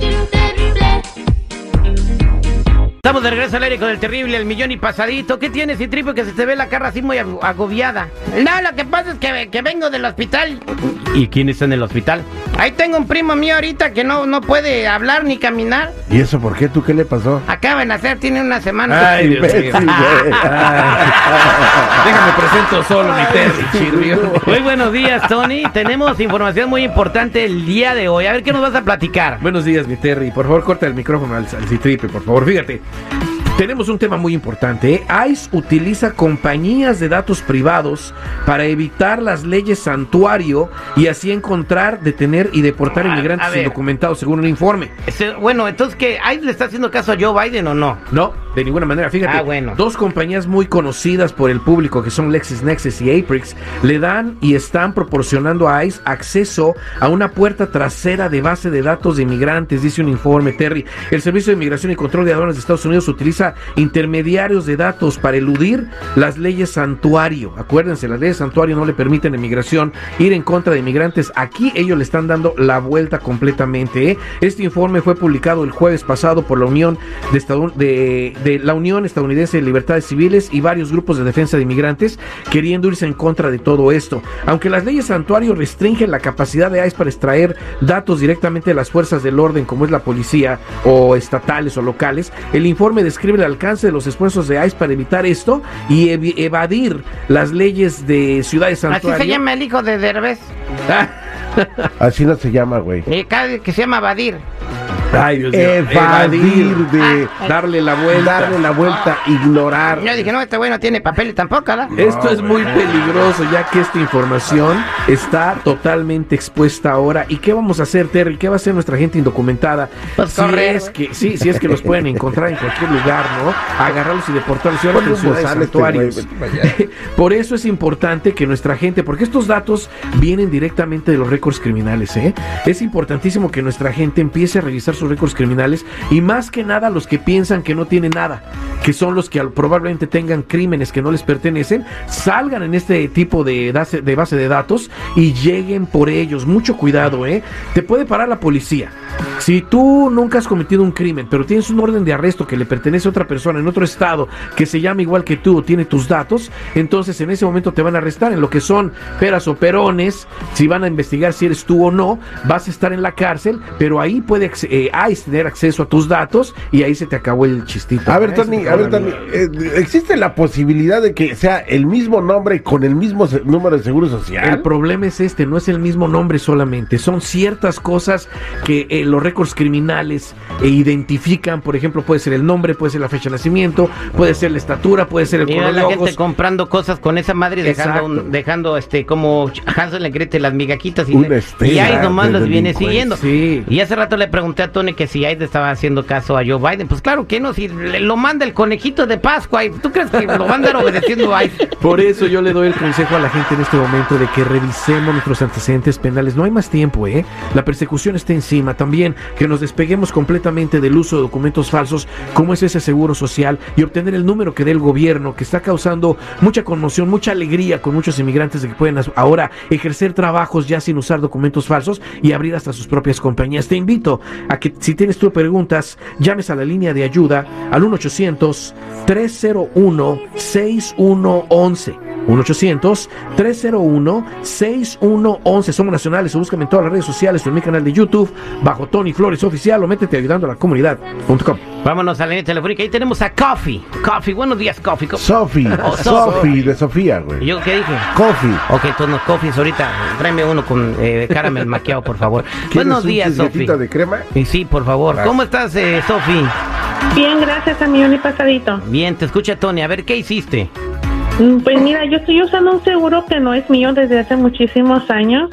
do that. Estamos de regreso al aire con el terrible, el millón y pasadito. ¿Qué tienes, Citripo, que se te ve la cara así muy ag- agobiada? No, lo que pasa es que, que vengo del hospital. ¿Y quién está en el hospital? Ahí tengo un primo mío ahorita que no, no puede hablar ni caminar. ¿Y eso por qué? ¿Tú qué le pasó? Acaba de nacer, tiene una semana. Ay, Dios mío. Déjame presento solo mi Terry. Muy buenos días, Tony. Tenemos información muy importante el día de hoy. A ver qué nos vas a platicar. Buenos días, mi Terry. Por favor, corta el micrófono al, al Citripe, por favor. Fíjate. Tenemos un tema muy importante. ¿eh? ICE utiliza compañías de datos privados para evitar las leyes santuario y así encontrar, detener y deportar a inmigrantes ver. indocumentados, según un informe. Bueno, entonces, ¿qué? ¿Ahí le está haciendo caso a Joe Biden o no? No, de ninguna manera. Fíjate, Ah, bueno. dos compañías muy conocidas por el público, que son LexisNexis y Aprix, le dan y están proporcionando a ICE acceso a una puerta trasera de base de datos de inmigrantes, dice un informe, Terry. El Servicio de Inmigración y Control de Aduanas de Estados Unidos utiliza intermediarios de datos para eludir las leyes santuario. Acuérdense, las leyes santuario no le permiten a inmigración ir en contra de inmigrantes. Aquí ellos le están dando la vuelta completamente. ¿eh? Este informe fue publicado el jueves pasado por la Unión de, Estadu- de- de la Unión Estadounidense de Libertades Civiles y varios grupos de defensa de inmigrantes queriendo irse en contra de todo esto. Aunque las leyes santuario restringen la capacidad de ICE para extraer datos directamente de las fuerzas del orden como es la policía o estatales o locales, el informe describe el alcance de los esfuerzos de ICE para evitar esto y evadir las leyes de ciudades Así santuario. se llama el hijo de Derbez. Así no se llama, güey. Eh, que se llama Badir. Ay, Dios. Evadir de darle la vuelta. darle la vuelta, ignorar. Yo dije, no, este güey no tiene papeles tampoco, ¿verdad? Esto es muy peligroso ya que esta información está totalmente expuesta ahora. ¿Y qué vamos a hacer, Terry? ¿Qué va a hacer nuestra gente indocumentada? Pues si correr, es que sí, si es que los pueden encontrar en cualquier lugar, ¿no? Agarrarlos y deportarlos y ahora Ponle en ciudades este santuarios. Por eso es importante que nuestra gente, porque estos datos vienen directamente de los récords criminales, ¿eh? Es importantísimo que nuestra gente empiece a revisar sus récords criminales y más que nada los que piensan que no tienen nada, que son los que probablemente tengan crímenes que no les pertenecen, salgan en este tipo de base de datos y lleguen por ellos. Mucho cuidado, ¿eh? Te puede parar la policía. Si tú nunca has cometido un crimen, pero tienes un orden de arresto que le pertenece a otra persona en otro estado que se llama igual que tú, tiene tus datos, entonces en ese momento te van a arrestar en lo que son peras o perones, si van a investigar si eres tú o no, vas a estar en la cárcel, pero ahí puede eh, ICE tener acceso a tus datos y ahí se te acabó el chistito. A ver, Tony, a ver, Tony, eh, ¿existe la posibilidad de que sea el mismo nombre con el mismo número de seguro social? El problema es este, no es el mismo nombre solamente, son ciertas cosas que eh, los récords criminales eh, identifican, por ejemplo, puede ser el nombre, puede ser la fecha de nacimiento, puede ser la estatura, puede ser el Mira color de la gente ojos. comprando cosas con esa madre y dejando, un- dejando este como Hansel y Gretel las migajitas y, le- y ahí nomás las viene siguiendo. Sí. Y hace rato le pregunté a Tony que si ahí estaba haciendo caso a Joe Biden. Pues claro que no, si le- lo manda el conejito de Pascua. ¿y ¿Tú crees que lo andar obedeciendo a? Por eso yo le doy el consejo a la gente en este momento de que revisemos nuestros antecedentes penales. No hay más tiempo, ¿eh? La persecución está encima. También que nos despeguemos completamente del uso de documentos falsos, como es ese seguro social, y obtener el número que dé el gobierno, que está causando mucha conmoción, mucha alegría con muchos inmigrantes de que pueden ahora ejercer trabajos ya sin usar documentos falsos y abrir hasta sus propias compañías. Te invito a que si tienes tú preguntas, llames a la línea de ayuda al 1-800-301-6111. 1-800-301-6111. Somos nacionales. O búscame en todas las redes sociales o en mi canal de YouTube bajo Tony Flores Oficial o métete ayudando a la comunidad.com. Vámonos a la línea telefónica. Ahí tenemos a Coffee. Coffee, buenos días, Coffee. Co- Sofi, Oh, Sofi, de Sofía, ¿Y güey. yo qué dije? Coffee. Ok, entonces los coffees ahorita, tráeme uno con eh, caramel maquiado, por favor. ¿Quieres Buenos días, Sofi. de crema? Y sí, por favor. Gracias. ¿Cómo estás, eh, Sofi? Bien, gracias a mi pasadito. Bien, te escucha Tony. A ver, ¿qué hiciste? Pues mira, yo estoy usando un seguro que no es mío desde hace muchísimos años.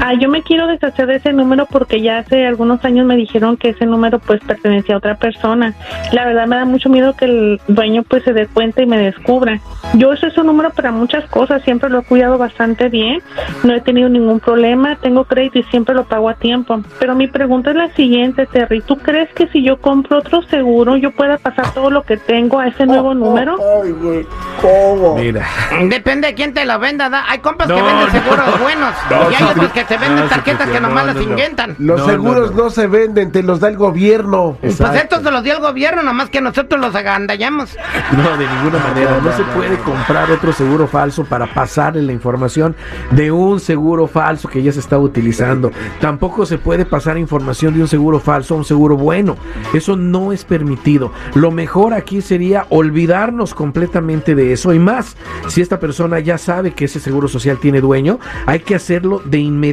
Ah, yo me quiero deshacer de ese número porque ya hace algunos años me dijeron que ese número pues pertenecía a otra persona. La verdad me da mucho miedo que el dueño pues se dé cuenta y me descubra. Yo uso ese número para muchas cosas, siempre lo he cuidado bastante bien, no he tenido ningún problema, tengo crédito y siempre lo pago a tiempo. Pero mi pregunta es la siguiente, Terry, ¿tú crees que si yo compro otro seguro yo pueda pasar todo lo que tengo a ese nuevo número? Ay, güey, ¿cómo? Mira. Depende de quién te lo venda, ¿da? Hay compas que venden no. seguros buenos No, y hay otros que te venden sí, tarjetas que Cristian, nomás no, las no, no. inventan. Los seguros no, no. se venden, te los da el gobierno. Pues estos se los dio el gobierno, nomás que nosotros los agandallamos. No, de ninguna manera. No se puede comprar otro seguro falso para pasarle la información de un seguro falso que ya se está utilizando. Tampoco se puede pasar información de un seguro falso a un seguro bueno. Eso no es permitido. Lo mejor aquí sería olvidarnos completamente de eso y más. Si esta persona ya sabe que ese seguro social tiene dueño, hay que hacerlo de inmediato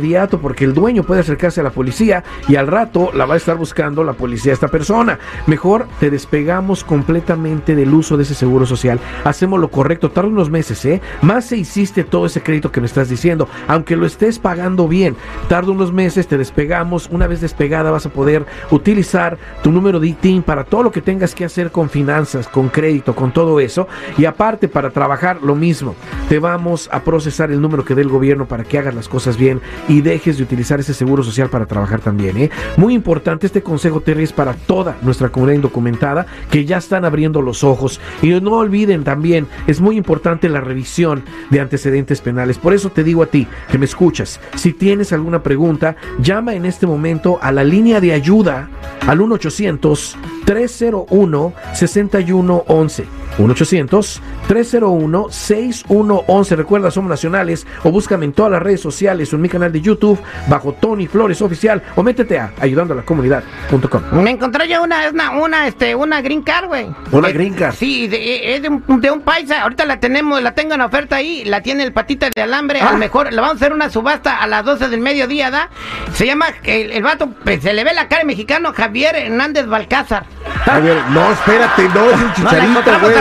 porque el dueño puede acercarse a la policía y al rato la va a estar buscando la policía esta persona. Mejor te despegamos completamente del uso de ese seguro social. Hacemos lo correcto, tarda unos meses, ¿eh? Más se hiciste todo ese crédito que me estás diciendo, aunque lo estés pagando bien, tarda unos meses, te despegamos, una vez despegada vas a poder utilizar tu número de ITIN para todo lo que tengas que hacer con finanzas, con crédito, con todo eso. Y aparte, para trabajar lo mismo, te vamos a procesar el número que dé el gobierno para que hagas las cosas bien y dejes de utilizar ese seguro social para trabajar también. ¿eh? Muy importante, este consejo, Terry, es para toda nuestra comunidad indocumentada que ya están abriendo los ojos. Y no olviden también, es muy importante la revisión de antecedentes penales. Por eso te digo a ti, que me escuchas, si tienes alguna pregunta, llama en este momento a la línea de ayuda al 1-800-301-6111. 1-800-301-6111. Recuerda, somos nacionales o búscame en todas las redes sociales o en mi canal de YouTube bajo Tony Flores Oficial o métete a ayudando a la comunidad.com. Me encontré yo una, una, una, este, una green card, güey. ¿Una Eh, green card? Sí, de- es de un, de un paisa. Ahorita la tenemos, la tengo en oferta ahí. La tiene el patita de alambre. Ah. A lo mejor le vamos a hacer una subasta a las 12 del mediodía, ¿da? Se llama, el, el vato, pues, se le ve la cara de mexicano, Javier Hernández Balcázar. Javier, no, espérate, no, es el la chicharito, güey.